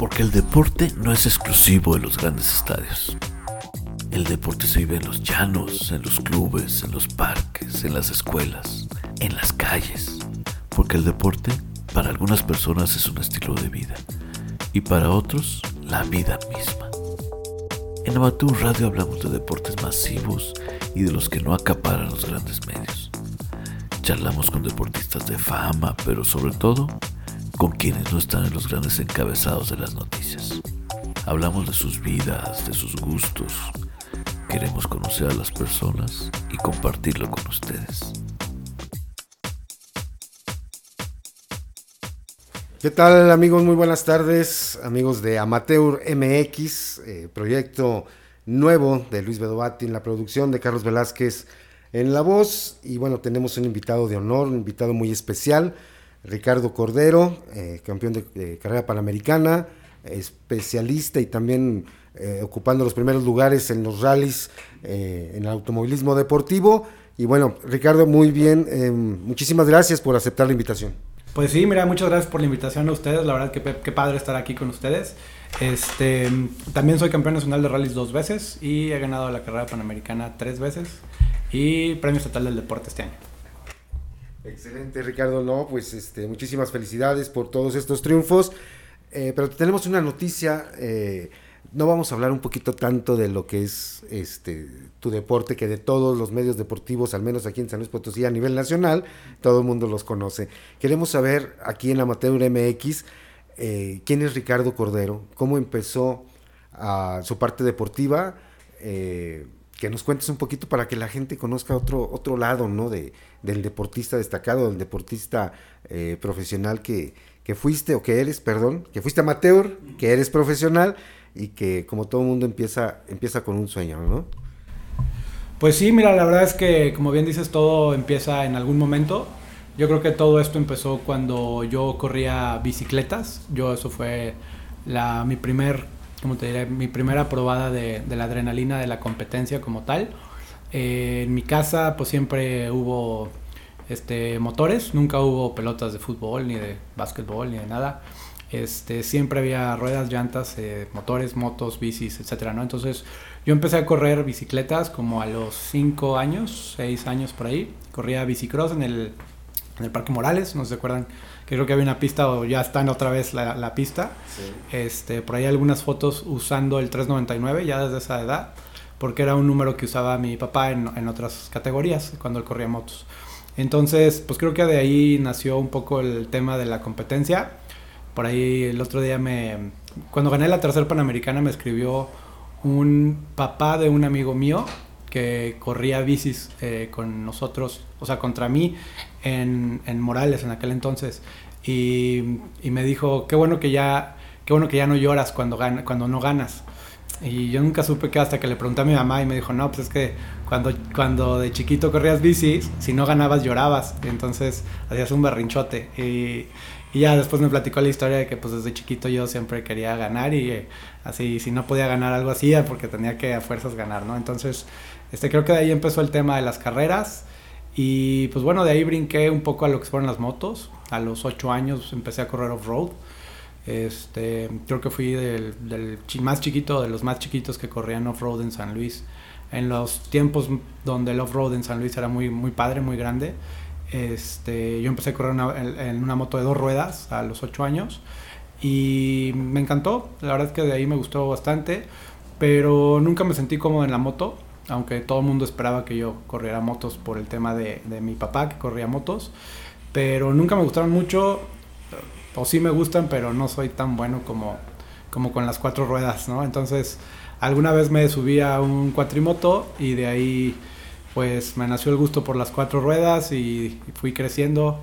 Porque el deporte no es exclusivo de los grandes estadios. El deporte se vive en los llanos, en los clubes, en los parques, en las escuelas, en las calles. Porque el deporte para algunas personas es un estilo de vida y para otros la vida misma. En Amateur Radio hablamos de deportes masivos y de los que no acaparan los grandes medios. Charlamos con deportistas de fama, pero sobre todo con quienes no están en los grandes encabezados de las noticias. Hablamos de sus vidas, de sus gustos. Queremos conocer a las personas y compartirlo con ustedes. ¿Qué tal amigos? Muy buenas tardes, amigos de Amateur MX, eh, proyecto nuevo de Luis Bedovati la producción de Carlos Velázquez en la voz y bueno, tenemos un invitado de honor, un invitado muy especial, Ricardo Cordero, eh, campeón de, carrera panamericana, especialista y también eh, ocupando los primeros lugares en los rallies en el automovilismo deportivo. Y bueno, Ricardo, muy bien, muchísimas gracias por aceptar la invitación. Pues sí, mira, muchas gracias por la invitación a ustedes. La verdad que qué padre estar aquí con ustedes. Este, también soy campeón nacional de rallies dos veces y he ganado la carrera panamericana tres veces y premio estatal del deporte este año. Excelente, Ricardo. No, pues este, muchísimas felicidades por todos estos triunfos. Eh, pero tenemos una noticia. Eh, no vamos a hablar un poquito tanto de lo que es este tu deporte, que de todos los medios deportivos, al menos aquí en San Luis Potosí a nivel nacional, todo el mundo los conoce. Queremos saber aquí en Amateur MX eh, quién es Ricardo Cordero, cómo empezó a su parte deportiva, que nos cuentes un poquito para que la gente conozca otro, otro lado ¿no? de, del deportista destacado, del deportista eh, profesional que, que fuiste, o que eres, perdón, que fuiste amateur, que eres profesional y que como todo mundo empieza, empieza con un sueño, ¿no? Pues sí, mira, la verdad es que como bien dices, todo empieza en algún momento. Yo creo que todo esto empezó cuando yo corría bicicletas. Yo eso fue la, mi primer, ¿cómo te diré? Mi primera probada de, de la adrenalina de la competencia como tal. Eh, en mi casa pues siempre hubo este, motores, nunca hubo pelotas de fútbol, ni de básquetbol, ni de nada. Este, siempre había ruedas, llantas, eh, motores, motos, bicis, etcétera, ¿no? Entonces yo empecé a correr bicicletas como a los 5 años, 6 años por ahí. Corría bicicross en el, en el Parque Morales, no se acuerdan que creo que había una pista o ya está en otra vez la, la pista. Este, por ahí algunas fotos usando el 399 ya desde esa edad, porque era un número que usaba mi papá en, en otras categorías cuando él corría motos. Entonces, pues creo que de ahí nació un poco el tema de la competencia por ahí el otro día me... Cuando gané la tercera Panamericana me escribió un papá de un amigo mío que corría bicis eh, con nosotros, o sea, contra mí en, en Morales en aquel entonces. Y, y, me dijo, qué bueno que ya, qué bueno que ya no lloras cuando, gana, cuando no ganas. Y yo nunca supe que hasta que le pregunté a mi mamá y me dijo, no, pues es que cuando, cuando de chiquito corrías bicis, si no ganabas llorabas. Y entonces hacías un berrinchote. Y, y ya después me platicó la historia de que pues desde chiquito yo siempre quería ganar y así si no podía ganar algo así porque tenía que a fuerzas ganar, ¿no? Entonces, este creo que de ahí empezó el tema de las carreras y pues bueno, de ahí brinqué un poco a lo que fueron las motos. A los 8 años empecé a correr off-road. Este, creo que fui del, más chiquito, de los más chiquitos que corrían off-road en San Luis. En los tiempos donde el off-road en San Luis era muy, muy padre, muy grande. Este, yo empecé a correr en, una moto de dos ruedas a los 8 años y me encantó. La verdad es que de ahí me gustó bastante, pero nunca me sentí cómodo en la moto, aunque todo el mundo esperaba que yo corriera motos por el tema de, de mi papá que corría motos, pero nunca me gustaron mucho, o sí me gustan, pero no soy tan bueno como, como con las cuatro ruedas, ¿no? Entonces, alguna vez me subí a un cuatrimoto y de ahí pues me nació el gusto por las cuatro ruedas y, fui creciendo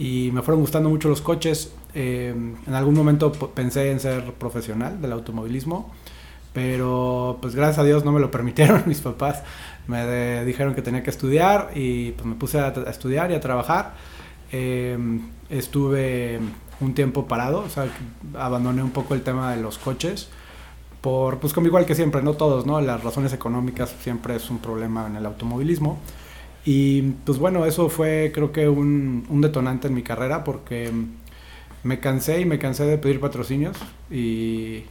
y me fueron gustando mucho los coches. Eh, en algún momento pensé en ser profesional del automovilismo, pero pues gracias a Dios no me lo permitieron mis papás. Me dijeron que tenía que estudiar y pues me puse a, estudiar y a trabajar. Eh, estuve un tiempo parado, o sea, abandoné un poco el tema de los coches por, pues como igual que siempre, no todos, ¿no? Las razones económicas siempre es un problema en el automovilismo. Y pues bueno, eso fue creo que un, un detonante en mi carrera porque me cansé y me cansé de pedir patrocinios y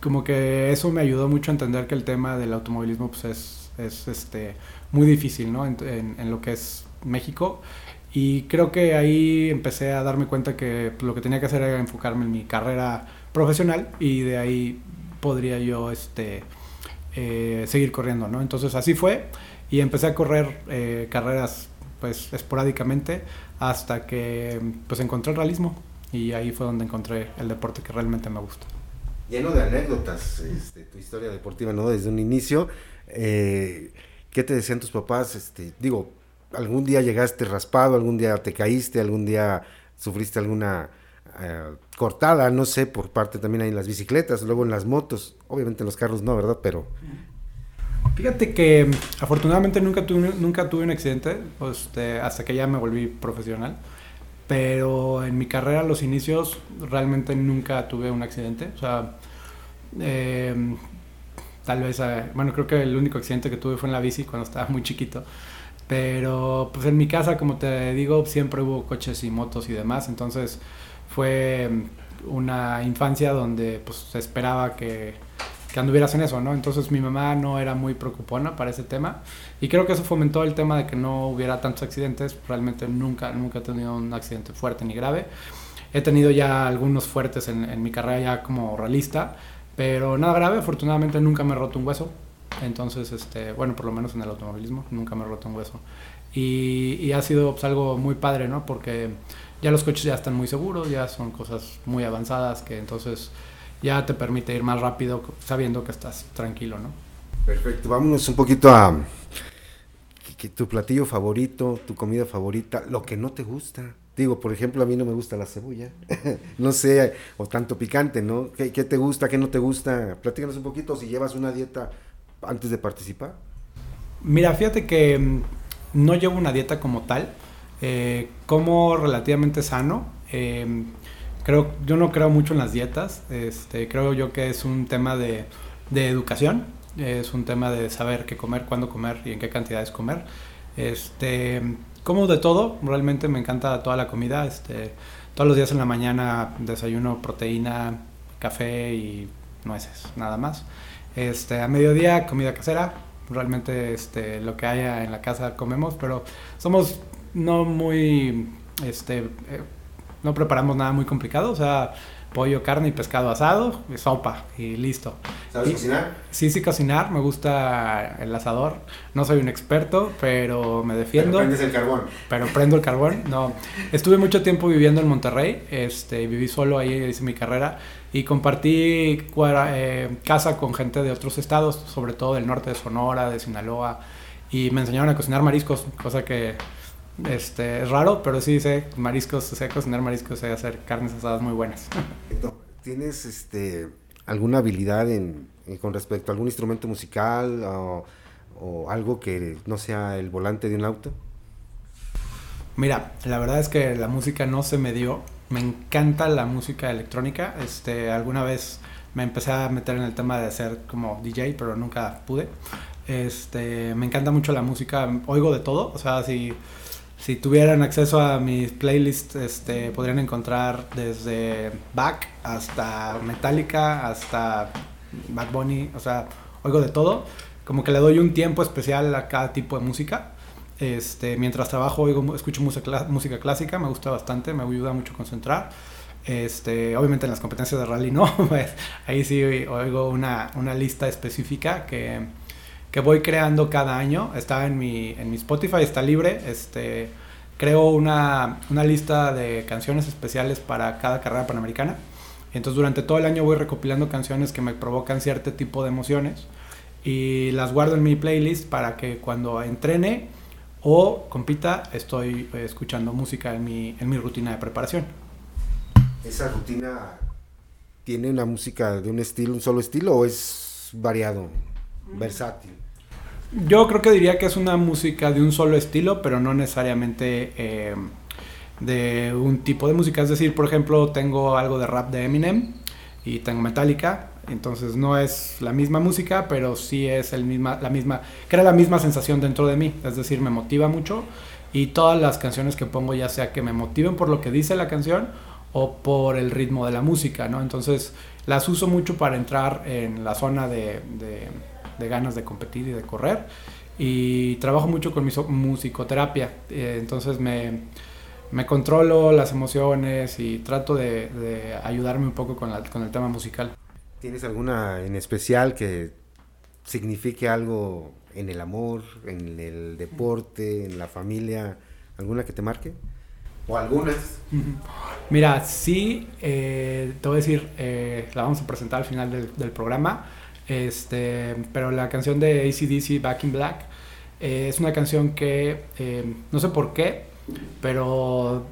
como que eso me ayudó mucho a entender que el tema del automovilismo pues es, es este, muy difícil, ¿no? En, lo que es México. Y creo que ahí empecé a darme cuenta que pues, lo que tenía que hacer era enfocarme en mi carrera profesional y de ahí podría yo este, eh, seguir corriendo, ¿no? Entonces así fue y empecé a correr eh, carreras pues esporádicamente hasta que pues encontré el realismo y ahí fue donde encontré el deporte que realmente me gusta. Lleno de anécdotas, este, tu historia deportiva, ¿no? Desde un inicio, eh, ¿qué te decían tus papás? Este, digo, algún día llegaste raspado, algún día te caíste, algún día sufriste alguna eh, cortada, no sé, por parte también ahí en las bicicletas, luego en las motos, obviamente en los carros no, ¿verdad? Pero... Fíjate que afortunadamente nunca tuve, nunca tuve un accidente este, hasta que ya me volví profesional. Pero en mi carrera, los inicios, realmente nunca tuve un accidente. O sea, em, tal vez, eh, bueno, creo que el único accidente que tuve fue en la bici cuando estaba muy chiquito. Pero pues en mi casa, como te digo, siempre hubo coches y motos y demás. Entonces fue una infancia donde pues se esperaba que que anduvieras en eso, ¿no? Entonces mi mamá no era muy preocupona para ese tema y creo que eso fomentó el tema de que no hubiera tantos accidentes. Realmente nunca, nunca he tenido un accidente fuerte ni grave. He tenido ya algunos fuertes en, mi carrera ya como realista, pero nada grave. Afortunadamente nunca me he roto un hueso. Entonces, este, bueno, por lo menos en el automovilismo, nunca me he roto un hueso. Y, y ha sido pues, algo muy padre, ¿no? Porque ya los coches ya están muy seguros, ya son cosas muy avanzadas que entonces ya te permite ir más rápido sabiendo que estás tranquilo, ¿no? Perfecto, vámonos un poquito a que, tu platillo favorito, tu comida favorita, lo que no te gusta. Digo, por ejemplo, a mí no me gusta la cebolla, no sé, o tanto picante, ¿no? ¿Qué, te gusta, qué no te gusta? Platícanos un poquito si llevas una dieta antes de participar. Mira, fíjate que mm, no llevo una dieta como tal, eh, como relativamente sano. Eh, creo, yo no creo mucho en las dietas, este, creo yo que es un tema de, de educación, es un tema de saber qué comer, cuándo comer y en qué cantidades comer. Este, como de todo, realmente me encanta toda la comida, este, todos los días en la mañana desayuno proteína, café y nueces, nada más. Este, a mediodía comida casera, realmente este, lo que haya en la casa comemos, pero somos no muy este, eh, no preparamos nada muy complicado, o sea, pollo, carne y pescado asado, y sopa y listo. ¿Sabes cocinar? Sí, sí, cocinar, me gusta el asador. No soy un experto, pero me defiendo. Pero prendes el carbón. Pero prendo el carbón, no. Estuve mucho tiempo viviendo en Monterrey, este, viví solo ahí, hice mi carrera y compartí eh, casa con gente de otros estados, sobre todo del norte de Sonora, de Sinaloa, y me enseñaron a cocinar mariscos, cosa que este, es raro, pero sí sé mariscos, sé cocinar mariscos, sé hacer carnes asadas muy buenas. ¿Tienes este, alguna habilidad en, con respecto a algún instrumento musical o, algo que no sea el volante de un auto? Mira, la verdad es que la música no se me dio. Me encanta la música electrónica. Este, alguna vez me empecé a meter en el tema de ser como DJ, pero nunca pude. Este, me encanta mucho la música. Oigo de todo. O sea, si si tuvieran acceso a mis playlists, este, podrían encontrar desde Back hasta Metallica, hasta Bad Bunny, o sea, oigo de todo. Como que le doy un tiempo especial a cada tipo de música. Este, mientras trabajo oigo, escucho música, música clásica, me gusta bastante, me ayuda mucho a concentrar. Este, obviamente en las competencias de rally no, pues, ahí sí oigo una, una lista específica que que voy creando cada año. Está en mi, en mi Spotify, está libre. Este, creo una, una lista de canciones especiales para cada carrera panamericana. Entonces durante todo el año voy recopilando canciones que me provocan cierto tipo de emociones y las guardo en mi playlist para que cuando entrene o compita estoy eh, escuchando música en mi, en mi rutina de preparación. ¿Esa rutina tiene una música de un estilo, un solo estilo o es variado, versátil? Yo creo que diría que es una música de un solo estilo, pero no necesariamente eh, de un tipo de música. Es decir, por ejemplo, tengo algo de rap de Eminem y tengo Metallica. Entonces no es la misma música, pero sí es el misma, la misma, crea la misma sensación dentro de mí. Es decir, me motiva mucho y todas las canciones que pongo, ya sea que me motiven por lo que dice la canción o por el ritmo de la música, ¿no? Entonces las uso mucho para entrar en la zona de, de, ganas de competir y de correr y trabajo mucho con mi musicoterapia, eh, entonces me, me, controlo las emociones y trato de, de ayudarme un poco con, con el tema musical. ¿Tienes alguna en especial que signifique algo en el amor, en el deporte, en la familia? ¿Alguna que te marque? ¿O algunas? Mira, sí, eh, te voy a decir, eh, la vamos a presentar al final del, programa, este, pero la canción de ACDC, Back in Black, eh, es una canción que, no sé por qué, pero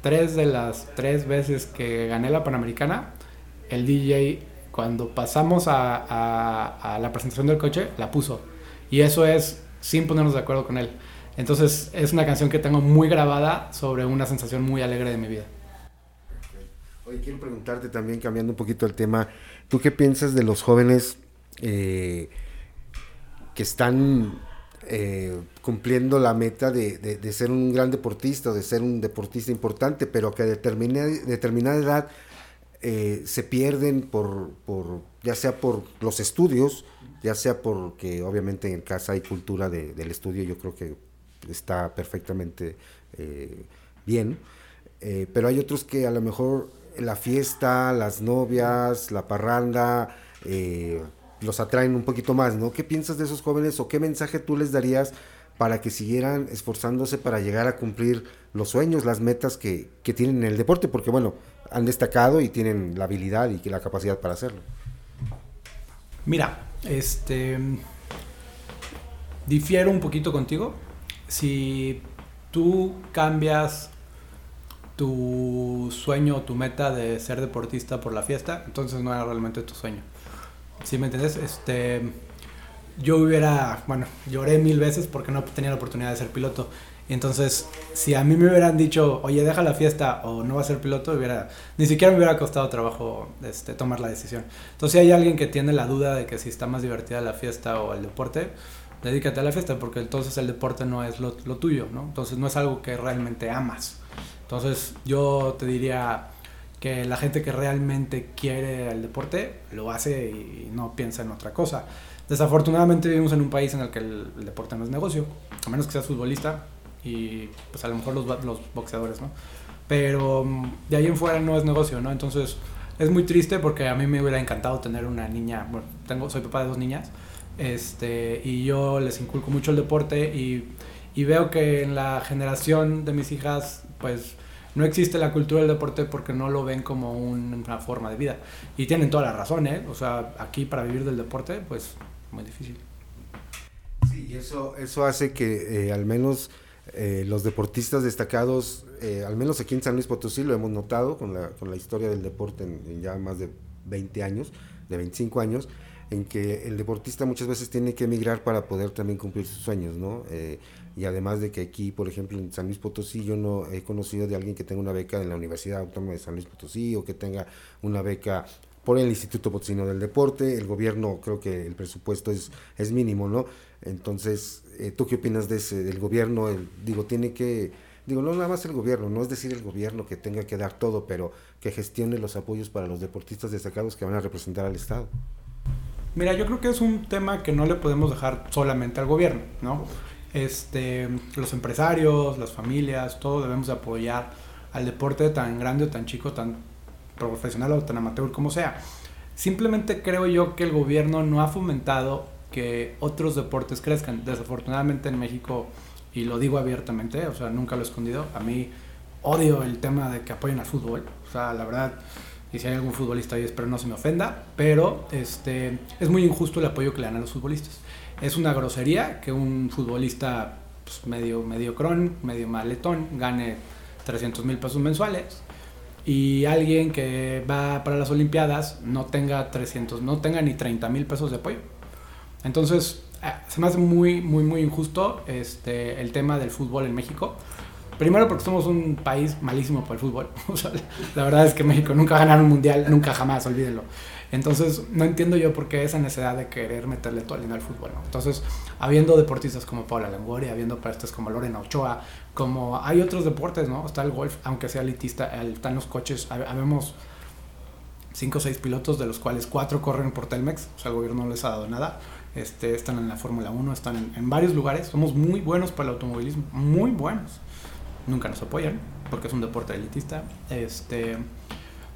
tres de las tres veces que gané la Panamericana, el DJ, cuando pasamos a, a la presentación del coche, la puso. Y eso es sin ponernos de acuerdo con él. Entonces es una canción que tengo muy grabada sobre una sensación muy alegre de mi vida. Oye, quiero preguntarte también, cambiando un poquito el tema, ¿tú qué piensas de los jóvenes eh, que están eh, cumpliendo la meta de, ser un gran deportista, de ser un deportista importante, pero que a determinada, determinada edad eh, se pierden por, por, ya sea por los estudios, ya sea porque obviamente en casa hay cultura del estudio, yo creo que está perfectamente bien, pero hay otros que a lo mejor la fiesta, las novias, la parranda, los atraen un poquito más, ¿no? ¿Qué piensas de esos jóvenes o qué mensaje tú les darías para que siguieran esforzándose para llegar a cumplir los sueños, las metas que, que tienen en el deporte? Porque bueno, han destacado y tienen la habilidad y la capacidad para hacerlo. Mira, este difiero un poquito contigo si tú cambias tu sueño o tu meta de ser deportista por la fiesta, entonces no era realmente tu sueño. ¿Sí me entiendes? Este, yo hubiera, bueno, lloré mil veces porque no tenía la oportunidad de ser piloto. Entonces, si a mí me hubieran dicho, oye, deja la fiesta o no va a ser piloto, hubiera, ni siquiera me hubiera costado trabajo este, tomar la decisión. Entonces, si hay alguien que tiene la duda de que si está más divertida la fiesta o el deporte, dedícate a la fiesta, porque entonces el deporte no es lo, tuyo, ¿no? Entonces no es algo que realmente amas. Entonces yo te diría que la gente que realmente quiere el deporte lo hace y no piensa en otra cosa. Desafortunadamente vivimos en un país en el que el, deporte no es negocio, a menos que seas futbolista y pues a lo mejor los, los boxeadores, ¿no? Pero mm, de ahí en fuera no es negocio, ¿no? Entonces es muy triste porque a mí me hubiera encantado tener una niña, bueno, tengo, soy papá de dos niñas, este, y yo les inculco mucho el deporte y, y veo que en la generación de mis hijas, pues no existe la cultura del deporte porque no lo ven como una forma de vida. Y tienen toda la razón, ¿eh? O sea, aquí para vivir del deporte, pues muy difícil. Sí, y eso, eso hace que eh, al menos eh, los deportistas destacados, eh, al menos aquí en San Luis Potosí, lo hemos notado con la, con la historia del deporte en, ya más de 20 años, de 25 años, en que el deportista muchas veces tiene que emigrar para poder también cumplir sus sueños, ¿no? Eh, y además de que aquí, por ejemplo, en San Luis Potosí, yo no he conocido de alguien que tenga una beca en la Universidad Autónoma de San Luis Potosí o que tenga una beca por el Instituto Potosino del Deporte. El gobierno, creo que el presupuesto es, es mínimo, ¿no? Entonces, eh, ¿tú qué opinas de ese, del gobierno? digo, tiene que, digo, no nada más el gobierno, no es decir el gobierno que tenga que dar todo, pero que gestione los apoyos para los deportistas destacados que van a representar al Estado. Mira, yo creo que es un tema que no le podemos dejar solamente al gobierno, ¿no? Este, los empresarios, las familias, todos debemos apoyar al deporte tan grande o tan chico, tan profesional o tan amateur como sea. Simplemente creo yo que el gobierno no ha fomentado que otros deportes crezcan. Desafortunadamente en México, y lo digo abiertamente, o sea, nunca lo he escondido, a mí odio el tema de que apoyen al fútbol. O sea, la verdad, y si hay algún futbolista ahí espero no se me ofenda, pero este, es muy injusto el apoyo que le dan a los futbolistas. Es una grosería que un futbolista pues, medio, medio cron, medio maletón, gane 300 mil pesos mensuales y alguien que va para las Olimpiadas no tenga 300, no tenga ni 30 mil pesos de apoyo. Entonces, eh, se me hace muy, muy, muy injusto este, el tema del fútbol en México. Primero porque somos un país malísimo para el fútbol. La verdad es que México nunca va a ganar un mundial, nunca jamás, olvídenlo. Entonces, no entiendo yo por qué esa necesidad de querer meterle todo el al fútbol. Entonces, habiendo deportistas como Paula Longoria, habiendo deportistas como Lorena Ochoa, como hay otros deportes, ¿no? Está el golf, aunque sea elitista, están los coches, habemos cinco o seis pilotos, de los cuales cuatro corren por Telmex, o sea, el gobierno no les ha dado nada. Este, están en la Fórmula 1, están en varios lugares. Somos muy buenos para el automovilismo, muy buenos. Nunca nos apoyan, porque es un deporte elitista. Este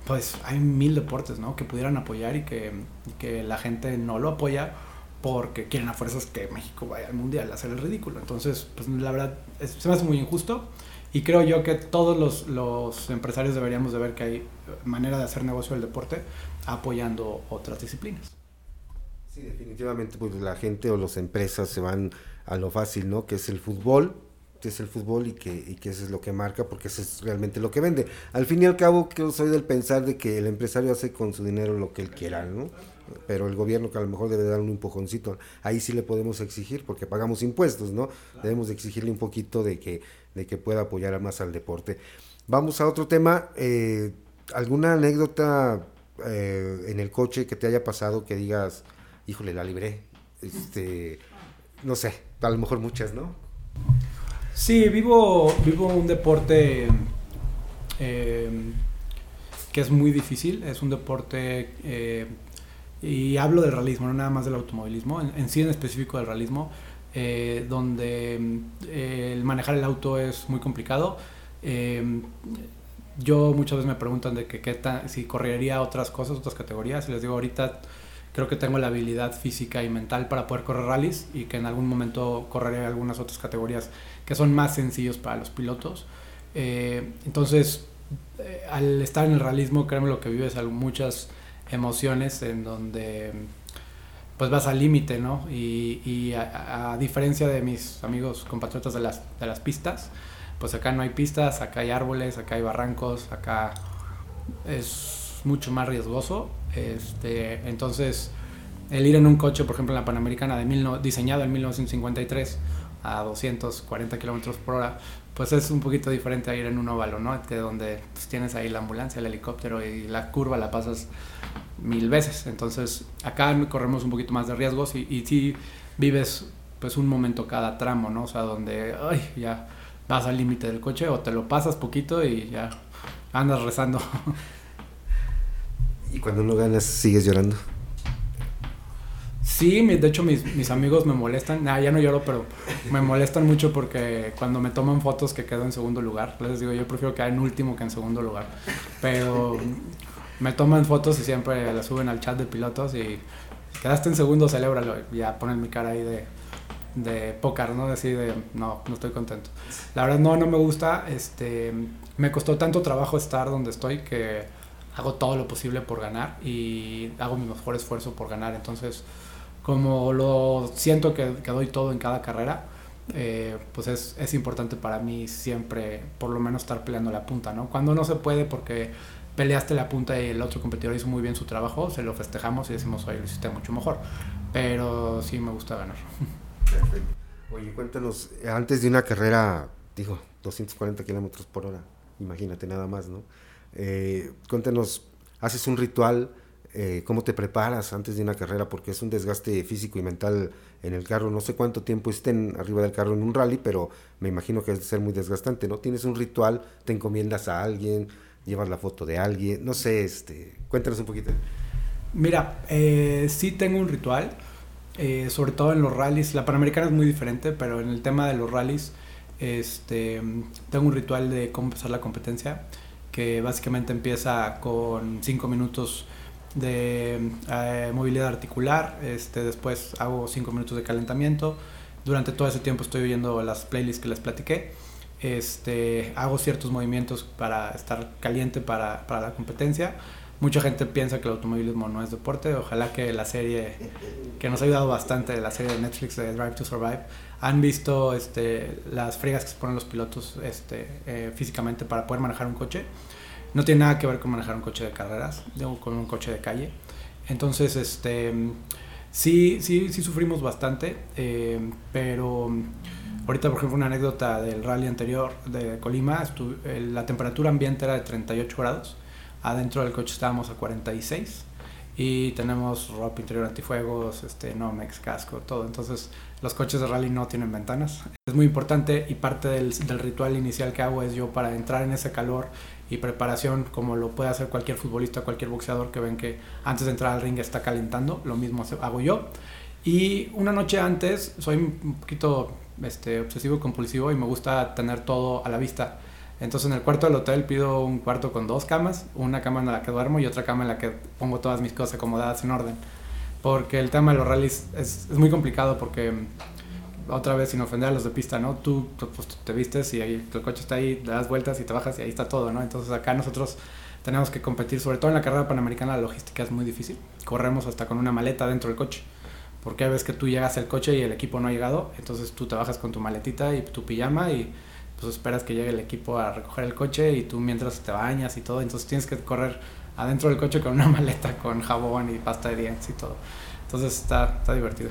pues hay mil deportes, ¿no? Que pudieran apoyar y que, que la gente no lo apoya porque quieren a fuerzas que México vaya al mundial a hacer el ridículo. Entonces, pues la verdad, se me hace muy injusto y creo yo que todos los, los, empresarios deberíamos de ver que hay manera de hacer negocio del deporte apoyando otras disciplinas. Sí, definitivamente, pues la gente o las empresas se van a lo fácil, ¿no? Que es el fútbol es el fútbol y que, y que eso es lo que marca porque eso es realmente lo que vende. Al fin y al cabo, yo soy del pensar de que el empresario hace con su dinero lo que él quiera, ¿no? Pero el gobierno que a lo mejor debe dar un empujoncito, ahí sí le podemos exigir porque pagamos impuestos, ¿no? Debemos exigirle un poquito de que, de que pueda apoyar más al deporte. Vamos a otro tema, eh, ¿alguna anécdota eh, en el coche que te haya pasado que digas, híjole, la libré? Este, no sé, a lo mejor muchas, ¿no? Sí, vivo, vivo un deporte eh, que es muy difícil, es un deporte, eh, y hablo del realismo, no nada más del automovilismo, en, sí en específico del realismo, eh, donde el manejar el auto es muy complicado. yo muchas veces me preguntan de que, qué si correría otras cosas, otras categorías, y les digo ahorita creo que tengo la habilidad física y mental para poder correr rallies y que en algún momento correré algunas otras categorías que son más sencillos para los pilotos. Eh, entonces, eh, al estar en el realismo, créeme lo que vives muchas emociones en donde pues vas al límite, ¿no? Y, a, diferencia de mis amigos compatriotas de las, de las pistas, pues acá no hay pistas, acá hay árboles, acá hay barrancos, acá es mucho más riesgoso. Este, entonces, el ir en un coche, por ejemplo, en la Panamericana de mil diseñado en 1953, a 240 kilómetros por hora, pues es un poquito diferente a ir en un óvalo, ¿no? Que donde pues, tienes ahí la ambulancia, el helicóptero y la curva la pasas mil veces. Entonces, acá corremos un poquito más de riesgos y, y sí vives pues un momento cada tramo, ¿no? O sea, donde, ay, ya vas al límite del coche o te lo pasas poquito y ya andas rezando. ¿Y cuando no ganas sigues llorando? Sí, de hecho mis, mis amigos me molestan, ya no lloro, pero me molestan mucho porque cuando me toman fotos que quedo en segundo lugar, les digo, yo prefiero quedar en último que en segundo lugar, pero me toman fotos y siempre las suben al chat de pilotos y quedaste en segundo, celébralo, ya ponen mi cara ahí de, de pócar, ¿no? Así de, no, no estoy contento. La verdad no, no me gusta, este, me costó tanto trabajo estar donde estoy que hago todo lo posible por ganar y hago mi mejor esfuerzo por ganar, entonces como lo siento que, que doy todo en cada carrera, eh, pues es, es, importante para mí siempre por lo menos estar peleando la punta, ¿no? Cuando no se puede porque peleaste la punta y el otro competidor hizo muy bien su trabajo, se lo festejamos y decimos, oye, lo hiciste mucho mejor. Pero sí me gusta ganar. Perfecto. Oye, cuéntanos, antes de una carrera, digo, 240 kilómetros por hora, imagínate nada más, ¿no? Eh, cuéntanos, ¿haces un ritual? Eh, cómo te preparas antes de una carrera, porque es un desgaste físico y mental en el carro. No sé cuánto tiempo estén arriba del carro en un rally, pero me imagino que es ser muy desgastante, ¿no? Tienes un ritual, te encomiendas a alguien, llevas la foto de alguien, no sé, este, cuéntanos un poquito. Mira, eh, sí tengo un ritual, eh, sobre todo en los rallies. La Panamericana es muy diferente, pero en el tema de los rallies, este, tengo un ritual de cómo empezar la competencia, que básicamente empieza con cinco minutos de eh, movilidad articular, este, después hago 5 minutos de calentamiento, durante todo ese tiempo estoy oyendo las playlists que les platiqué, este, hago ciertos movimientos para estar caliente para, para, la competencia. Mucha gente piensa que el automovilismo no es deporte, ojalá que la serie que nos ha ayudado bastante, la serie de Netflix de Drive to Survive, han visto este, las fregas que se ponen los pilotos este, eh, físicamente para poder manejar un coche. No tiene nada que ver con manejar un coche de carreras, con un coche de calle. Entonces, este, sí, sí, sí sufrimos bastante, eh, pero Ahorita, por ejemplo, una anécdota del rally anterior de Colima, la temperatura ambiente era de 38 grados, adentro del coche estábamos a 46 y tenemos ropa interior antifuegos, este, Nomex, casco, todo. Entonces los coches de rally no tienen ventanas. Es muy importante y parte del, ritual inicial que hago es yo para entrar en ese calor y preparación como lo puede hacer cualquier futbolista, cualquier boxeador que ven que antes de entrar al ring está calentando, lo mismo hago yo. Y una noche antes soy un poquito este, obsesivo compulsivo y me gusta tener todo a la vista. Entonces en el cuarto del hotel pido un cuarto con dos camas, una cama en la que duermo y otra cama en la que pongo todas mis cosas acomodadas en orden. Porque el tema de los rallies es, es muy complicado porque otra vez sin ofender a los de pista, ¿no? Tú pues, te vistes y ahí el coche está ahí, das vueltas y te bajas y ahí está todo, ¿no? Entonces acá nosotros tenemos que competir, sobre todo en la carrera panamericana la logística es muy difícil. Corremos hasta con una maleta dentro del coche. Porque a veces que tú llegas al coche y el equipo no ha llegado, entonces tú te bajas con tu maletita y tu pijama y pues esperas que llegue el equipo a recoger el coche y tú mientras te bañas y todo, entonces tienes que correr adentro del coche con una maleta con jabón y pasta de dientes y todo. Entonces está, está divertido.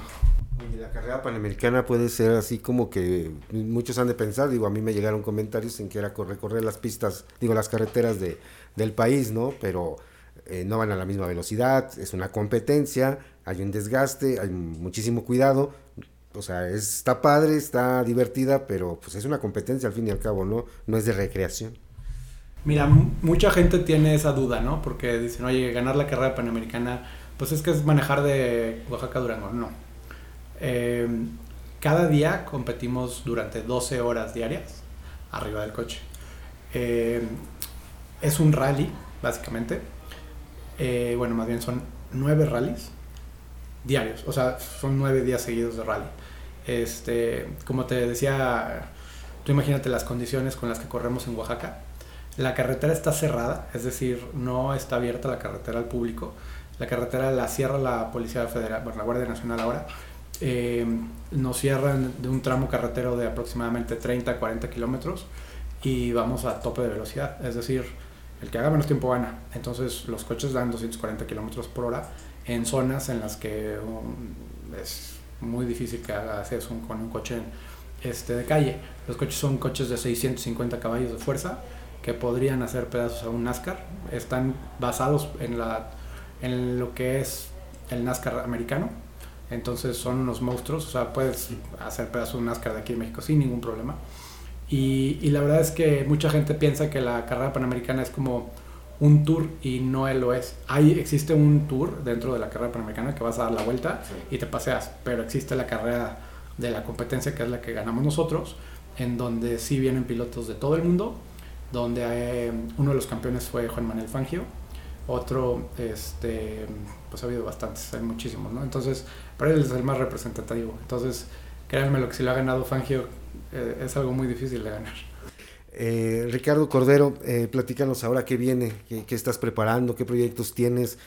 Y la carrera panamericana puede ser así como que muchos han de pensar, digo, a mí me llegaron comentarios en que era recorrer las pistas, digo, las carreteras de, del país, ¿no? Pero eh, no van a la misma velocidad, es una competencia, hay un desgaste, hay muchísimo cuidado, o sea, está padre, está divertida, pero pues es una competencia al fin y al cabo, ¿no? No es de recreación. Mira, mucha gente tiene esa duda, ¿no? Porque dicen, oye, ganar la carrera panamericana, pues es que es manejar de Oaxaca a Durango. No. Eh, cada día competimos durante 12 horas diarias arriba del coche. Eh, es un rally, básicamente. Eh, bueno, más bien son nueve rallies diarios, o sea, son nueve días seguidos de rally. Este, como te decía, tú imagínate las condiciones con las que corremos en Oaxaca. La carretera está cerrada, es decir, no está abierta la carretera al público. La carretera la cierra la Policía Federal, bueno, la Guardia Nacional ahora. Eh, nos cierran de un tramo carretero de aproximadamente 30 40 kilómetros y vamos a tope de velocidad, es decir, el que haga menos tiempo gana. Entonces los coches dan 240 kilómetros por hora en zonas en las que um, es muy difícil que hagas eso con un coche este, de calle. Los coches son coches de 650 caballos de fuerza que podrían hacer pedazos a un NASCAR. Están basados en, la, en lo que es el NASCAR americano. Entonces son unos monstruos. O sea, puedes hacer pedazos a un NASCAR de aquí en México sin ningún problema. Y, y la verdad es que mucha gente piensa que la carrera panamericana es como un tour y no él lo es. Hay, existe un tour dentro de la carrera panamericana que vas a dar la vuelta y te paseas, pero existe la carrera de la competencia que es la que ganamos nosotros, en donde sí vienen pilotos de todo el mundo, donde eh, uno de los campeones fue Juan Manuel Fangio, otro, este, pues ha habido bastantes, hay muchísimos, ¿no? Entonces, para él es el más representativo. Entonces, créanme lo que si lo ha ganado Fangio eh, es algo muy difícil de ganar. Eh, Ricardo Cordero, eh, platícanos ahora qué viene, qué, estás preparando, qué proyectos tienes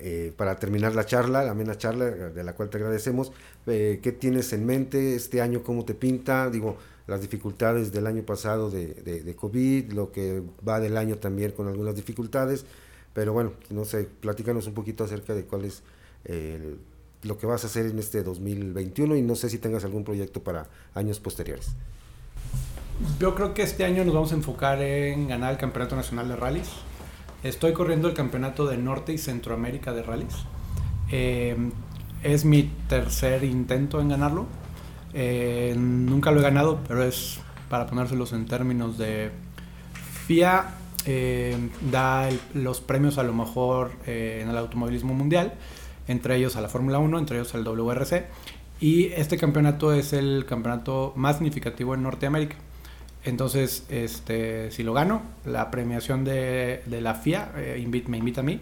eh, para terminar la charla, la amena charla, de la cual te agradecemos. Eh, ¿Qué tienes en mente este año? ¿Cómo te pinta? Digo, las dificultades del año pasado de, de, COVID, lo que va del año también con algunas dificultades. Pero bueno, no sé, platícanos un poquito acerca de cuál es lo que vas a hacer en este 2021 y no sé si tengas algún proyecto para años posteriores. Yo creo que este año nos vamos a enfocar en ganar el Campeonato Nacional de Rallys. Estoy corriendo el Campeonato de Norte y Centroamérica de Rallys. Eh, es mi tercer intento en ganarlo. Eh, nunca lo he ganado, pero es para ponérselos en términos de FIA. Eh, da los premios a lo mejor en el automovilismo mundial, entre ellos a la Fórmula 1, entre ellos al WRC. Y este campeonato es el campeonato más significativo en Norteamérica. Entonces, este, si lo gano, la premiación de, la FIA eh, me invita a mí,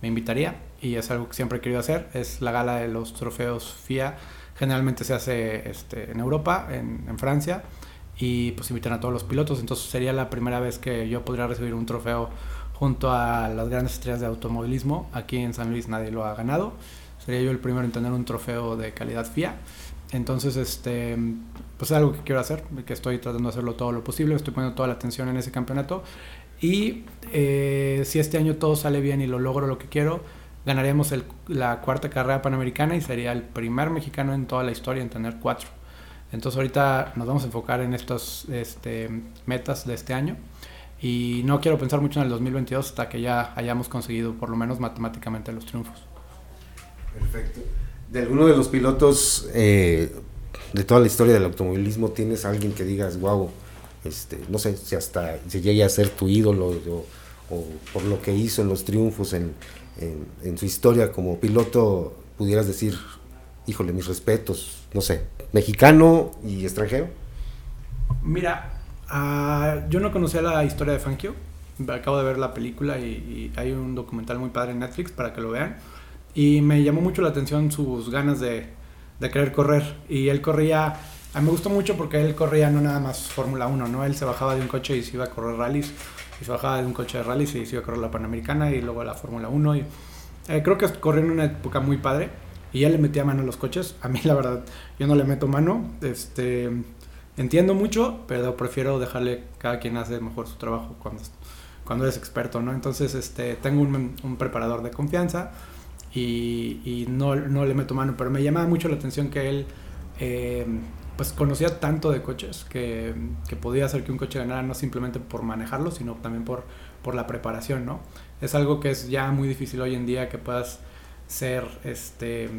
me invitaría, y es algo que siempre he querido hacer, es la gala de los trofeos FIA. Generalmente se hace este, en Europa, en, Francia, y pues invitan a todos los pilotos, entonces sería la primera vez que yo podría recibir un trofeo junto a las grandes estrellas de automovilismo. Aquí en San Luis nadie lo ha ganado. Sería yo el primero en tener un trofeo de calidad FIA. Entonces, este, pues es algo que quiero hacer, que estoy tratando de hacerlo todo lo posible, estoy poniendo toda la atención en ese campeonato. Y eh, si este año todo sale bien y lo logro lo que quiero, ganaremos la cuarta carrera panamericana y sería el primer mexicano en toda la historia en tener cuatro. Entonces ahorita nos vamos a enfocar en estas este, metas de este año y no quiero pensar mucho en el 2022 hasta que ya hayamos conseguido por lo menos matemáticamente los triunfos. Perfecto. De alguno de los pilotos eh, de toda la historia del automovilismo, ¿tienes alguien que digas, wow, este, no sé si hasta se llegue a ser tu ídolo o, por lo que hizo en los triunfos en, en, su historia como piloto, pudieras decir, híjole, mis respetos, no sé, mexicano y extranjero? Mira, uh, yo no conocía la historia de Fankio, acabo de ver la película y hay un documental muy padre en Netflix para que lo vean. Y me llamó mucho la atención sus ganas de, de querer correr. Y él corría, a mí me gustó mucho porque él corría no nada más Fórmula 1, ¿no? Él se bajaba de un coche y se iba a correr rallies. Y se bajaba de un coche de rallies y se iba a correr la Panamericana y luego la Fórmula 1. Y eh, creo que corrió en una época muy padre. Y él le metía mano a los coches. A mí, la verdad, yo no le meto mano. Este, entiendo mucho, pero prefiero dejarle cada quien hace mejor su trabajo cuando, cuando es experto, ¿no? Entonces, este, tengo un, un preparador de confianza y, no, no, le meto mano, pero me llamaba mucho la atención que él eh, pues conocía tanto de coches que, que, podía hacer que un coche ganara no simplemente por manejarlo, sino también por, por la preparación, ¿no? Es algo que es ya muy difícil hoy en día que puedas ser este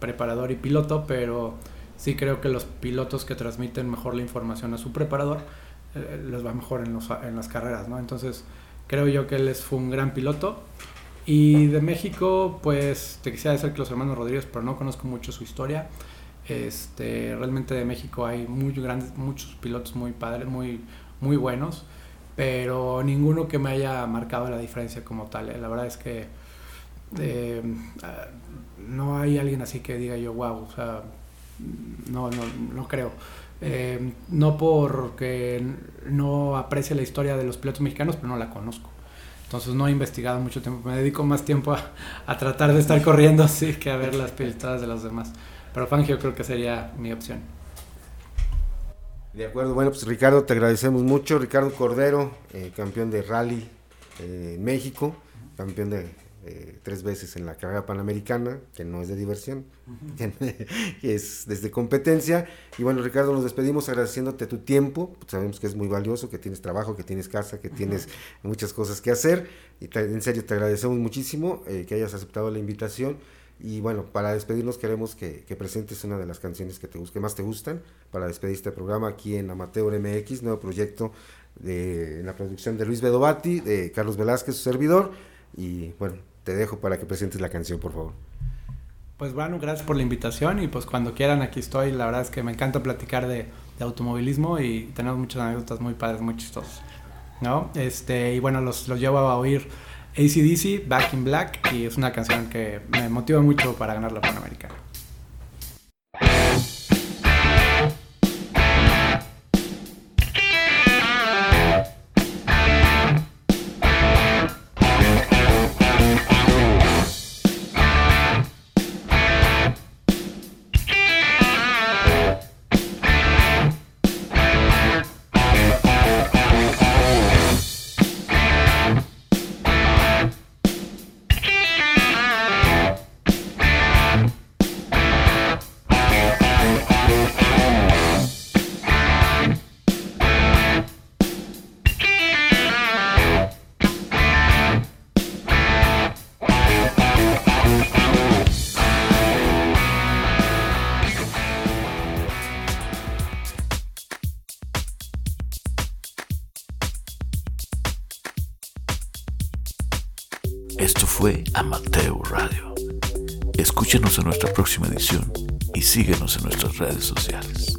preparador y piloto, pero sí creo que los pilotos que transmiten mejor la información a su preparador eh, les va mejor en, los, en las carreras, ¿no? Entonces creo yo que él fue un gran piloto y de México, pues te quisiera decir que los hermanos Rodríguez, pero no conozco mucho su historia. Este, realmente de México hay muy grandes, muchos pilotos muy padres, muy, muy buenos, pero ninguno que me haya marcado la diferencia como tal. ¿eh? La verdad es que eh, no hay alguien así que diga yo, wow, o sea, no, no, no creo. Eh, no porque no aprecie la historia de los pilotos mexicanos, pero no la conozco. Entonces no he investigado mucho tiempo. Me dedico más tiempo a, tratar de estar corriendo así que a ver las pilotadas de los demás. Pero Fangio creo que sería mi opción. De acuerdo, bueno, pues Ricardo, te agradecemos mucho. Ricardo Cordero, eh, campeón de rally eh, México, campeón de eh, tres veces en la carrera panamericana, que no es de diversión, es desde competencia. Y bueno, Ricardo, nos despedimos agradeciéndote tu tiempo. Sabemos que es muy valioso, que tienes trabajo, que tienes casa, que tienes muchas cosas que hacer. Y en serio, te agradecemos muchísimo eh, que hayas aceptado la invitación. Y bueno, para despedirnos queremos que, presentes una de las canciones que, te, que más te gustan para despedir este programa aquí en Amateur MX, nuevo proyecto de en la producción de Luis Bedovati, de Carlos Velázquez, su servidor. Y bueno, te dejo para que presentes la canción, por favor. Pues bueno, gracias por la invitación y pues cuando quieran aquí estoy. La verdad es que me encanta platicar de, automovilismo y tenemos muchas anécdotas muy padres, muy chistosas. ¿no? Este, y bueno, los, los llevo a oír ACDC, Back in Black, y es una canción que me motiva mucho para ganar la Panamericana. En nuestra próxima edición y síguenos en nuestras redes sociales.